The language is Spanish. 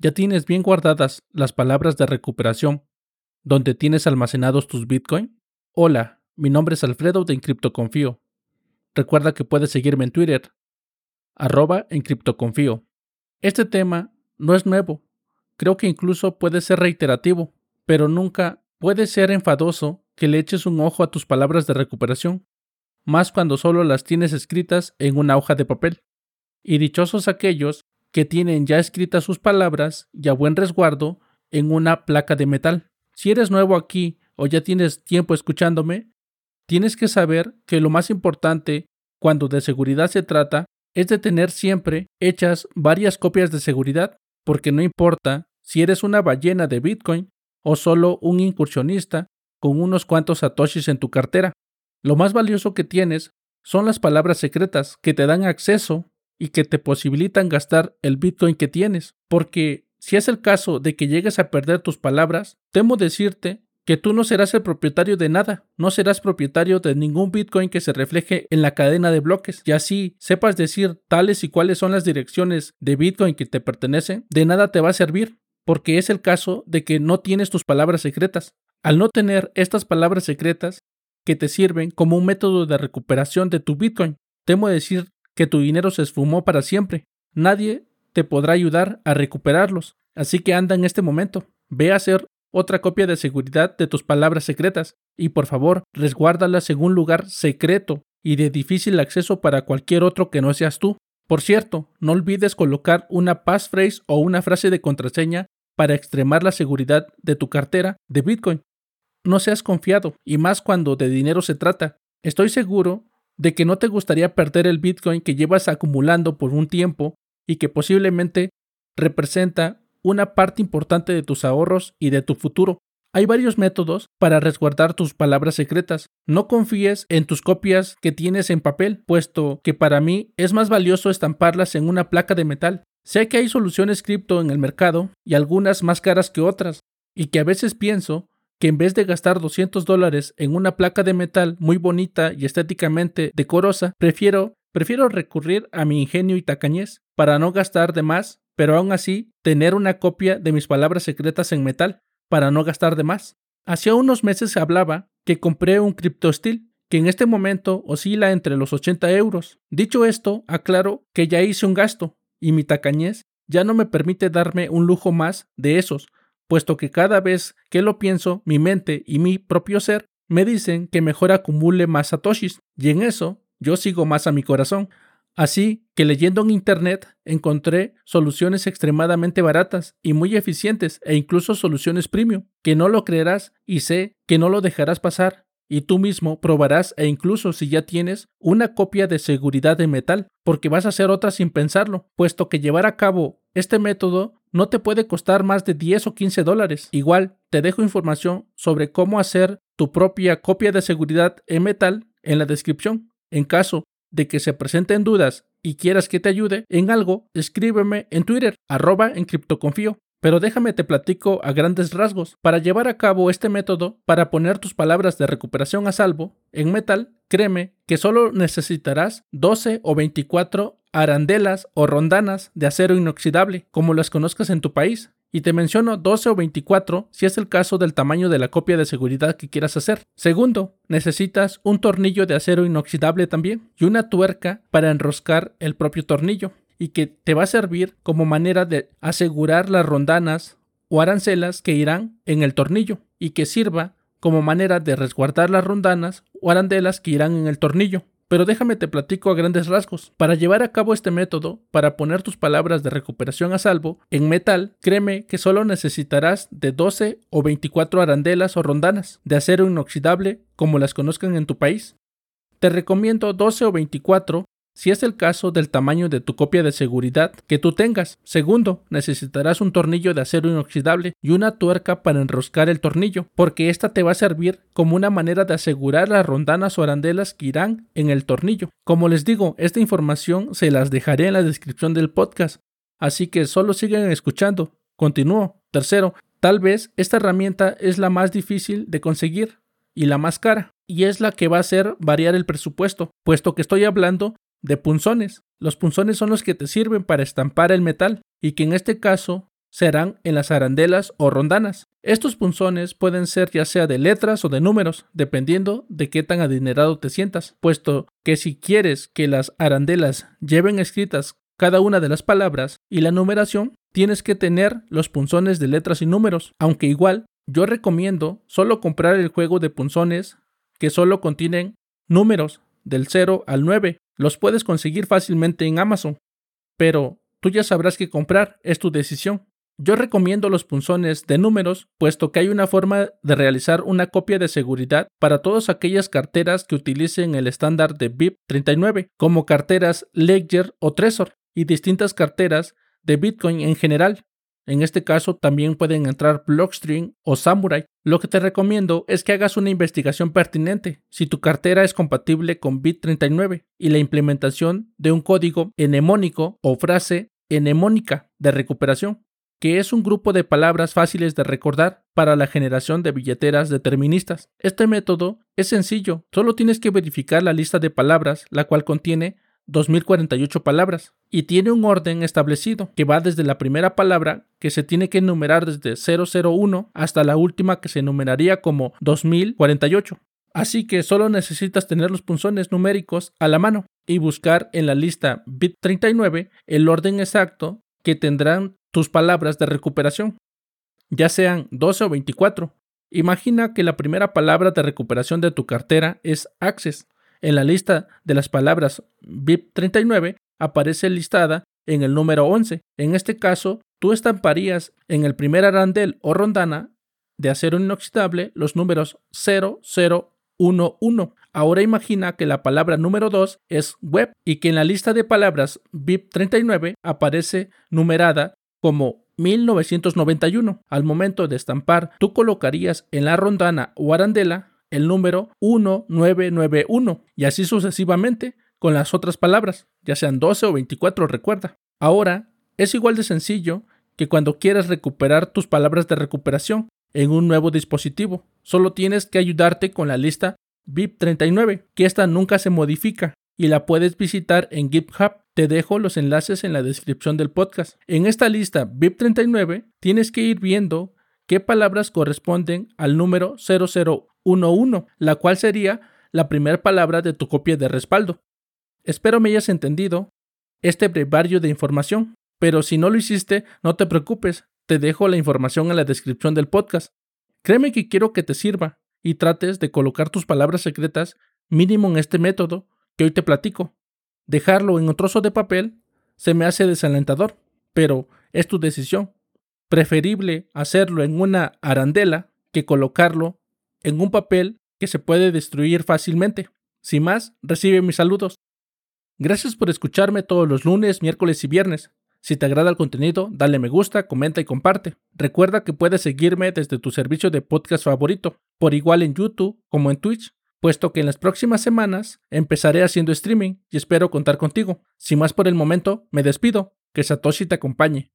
Ya tienes bien guardadas las palabras de recuperación donde tienes almacenados tus Bitcoin. Hola, mi nombre es Alfredo de Encriptoconfío. Recuerda que puedes seguirme en Twitter, arroba Encriptoconfío. Este tema no es nuevo, creo que incluso puede ser reiterativo, pero nunca puede ser enfadoso que le eches un ojo a tus palabras de recuperación, más cuando solo las tienes escritas en una hoja de papel. Y dichosos aquellos que tienen ya escritas sus palabras y a buen resguardo en una placa de metal. Si eres nuevo aquí o ya tienes tiempo escuchándome, tienes que saber que lo más importante cuando de seguridad se trata es de tener siempre hechas varias copias de seguridad, porque no importa si eres una ballena de Bitcoin o solo un incursionista con unos cuantos satoshis en tu cartera. Lo más valioso que tienes son las palabras secretas que te dan acceso y que te posibilitan gastar el Bitcoin que tienes, porque si es el caso de que llegues a perder tus palabras, temo decirte que tú no serás el propietario de nada, no serás propietario de ningún Bitcoin que se refleje en la cadena de bloques, y así sepas decir tales y cuáles son las direcciones de Bitcoin que te pertenecen, de nada te va a servir, porque es el caso de que no tienes tus palabras secretas. Al no tener estas palabras secretas que te sirven como un método de recuperación de tu Bitcoin, temo decir que tu dinero se esfumó para siempre. Nadie te podrá ayudar a recuperarlos. Así que anda en este momento. Ve a hacer otra copia de seguridad de tus palabras secretas y por favor resguárdalas en un lugar secreto y de difícil acceso para cualquier otro que no seas tú. Por cierto, no olvides colocar una passphrase o una frase de contraseña para extremar la seguridad de tu cartera de Bitcoin. No seas confiado, y más cuando de dinero se trata. Estoy seguro de que no te gustaría perder el Bitcoin que llevas acumulando por un tiempo y que posiblemente representa una parte importante de tus ahorros y de tu futuro. Hay varios métodos para resguardar tus palabras secretas. No confíes en tus copias que tienes en papel, puesto que para mí es más valioso estamparlas en una placa de metal. Sé que hay soluciones cripto en el mercado y algunas más caras que otras, y que a veces pienso que en vez de gastar 200 dólares en una placa de metal muy bonita y estéticamente decorosa, prefiero, prefiero recurrir a mi ingenio y tacañez para no gastar de más, pero aún así tener una copia de mis palabras secretas en metal para no gastar de más. Hacía unos meses se hablaba que compré un CryptoSteel que en este momento oscila entre los 80 euros. Dicho esto, aclaro que ya hice un gasto y mi tacañez ya no me permite darme un lujo más de esos, puesto que cada vez que lo pienso, mi mente y mi propio ser me dicen que mejor acumule más satoshis, y en eso yo sigo más a mi corazón. Así que leyendo en internet encontré soluciones extremadamente baratas y muy eficientes e incluso soluciones premium, que no lo creerás y sé que no lo dejarás pasar y tú mismo probarás e incluso si ya tienes una copia de seguridad de metal, porque vas a hacer otra sin pensarlo, puesto que llevar a cabo este método no te puede costar más de 10 o 15 dólares. Igual, te dejo información sobre cómo hacer tu propia copia de seguridad en metal en la descripción. En caso de que se presenten dudas y quieras que te ayude en algo, escríbeme en Twitter, arroba en criptoconfío. Pero déjame te platico a grandes rasgos. Para llevar a cabo este método, para poner tus palabras de recuperación a salvo en metal, créeme que solo necesitarás 12 o 24 arandelas o rondanas de acero inoxidable, como las conozcas en tu país. Y te menciono 12 o 24 si es el caso del tamaño de la copia de seguridad que quieras hacer. Segundo, necesitas un tornillo de acero inoxidable también y una tuerca para enroscar el propio tornillo y que te va a servir como manera de asegurar las rondanas o arancelas que irán en el tornillo y que sirva como manera de resguardar las rondanas o arandelas que irán en el tornillo. Pero déjame te platico a grandes rasgos. Para llevar a cabo este método, para poner tus palabras de recuperación a salvo en metal, créeme que solo necesitarás de 12 o 24 arandelas o rondanas de acero inoxidable como las conozcan en tu país. Te recomiendo 12 o 24 si es el caso del tamaño de tu copia de seguridad que tú tengas. Segundo, necesitarás un tornillo de acero inoxidable y una tuerca para enroscar el tornillo, porque esta te va a servir como una manera de asegurar las rondanas o arandelas que irán en el tornillo. Como les digo, esta información se las dejaré en la descripción del podcast, así que solo sigan escuchando. Continúo. Tercero, tal vez esta herramienta es la más difícil de conseguir y la más cara, y es la que va a hacer variar el presupuesto, puesto que estoy hablando de punzones. Los punzones son los que te sirven para estampar el metal y que en este caso serán en las arandelas o rondanas. Estos punzones pueden ser ya sea de letras o de números, dependiendo de qué tan adinerado te sientas, puesto que si quieres que las arandelas lleven escritas cada una de las palabras y la numeración, tienes que tener los punzones de letras y números, aunque igual yo recomiendo solo comprar el juego de punzones que solo contienen números del 0 al 9. Los puedes conseguir fácilmente en Amazon, pero tú ya sabrás qué comprar, es tu decisión. Yo recomiendo los punzones de números, puesto que hay una forma de realizar una copia de seguridad para todas aquellas carteras que utilicen el estándar de BIP 39, como carteras Ledger o Trezor, y distintas carteras de Bitcoin en general. En este caso también pueden entrar Blockstream o Samurai. Lo que te recomiendo es que hagas una investigación pertinente si tu cartera es compatible con Bit39 y la implementación de un código enemónico o frase enemónica de recuperación que es un grupo de palabras fáciles de recordar para la generación de billeteras deterministas. Este método es sencillo, solo tienes que verificar la lista de palabras, la cual contiene 2048 palabras y tiene un orden establecido que va desde la primera palabra que se tiene que enumerar desde 001 hasta la última que se enumeraría como 2048. Así que solo necesitas tener los punzones numéricos a la mano y buscar en la lista bit 39 el orden exacto que tendrán tus palabras de recuperación, ya sean 12 o 24. Imagina que la primera palabra de recuperación de tu cartera es Access. En la lista de las palabras BIP39 aparece listada en el número 11. En este caso, tú estamparías en el primer arandel o rondana de acero inoxidable los números 0011. Ahora imagina que la palabra número 2 es web y que en la lista de palabras BIP39 aparece numerada como 1991. Al momento de estampar, tú colocarías en la rondana o arandela el número 1991 y así sucesivamente con las otras palabras, ya sean 12 o 24, recuerda. Ahora, es igual de sencillo que cuando quieras recuperar tus palabras de recuperación en un nuevo dispositivo. Solo tienes que ayudarte con la lista BIP39, que esta nunca se modifica y la puedes visitar en GitHub. Te dejo los enlaces en la descripción del podcast. En esta lista BIP39 tienes que ir viendo qué palabras corresponden al número 0011, la cual sería la primera palabra de tu copia de respaldo. Espero me hayas entendido este brevario de información, pero si no lo hiciste, no te preocupes, te dejo la información en la descripción del podcast. Créeme que quiero que te sirva y trates de colocar tus palabras secretas mínimo en este método que hoy te platico. Dejarlo en un trozo de papel se me hace desalentador, pero es tu decisión. Preferible hacerlo en una arandela que colocarlo en un papel que se puede destruir fácilmente. Sin más, recibe mis saludos. Gracias por escucharme todos los lunes, miércoles y viernes. Si te agrada el contenido, dale me gusta, comenta y comparte. Recuerda que puedes seguirme desde tu servicio de podcast favorito, por igual en YouTube como en Twitch puesto que en las próximas semanas empezaré haciendo streaming y espero contar contigo. Sin más por el momento, me despido. Que Satoshi te acompañe.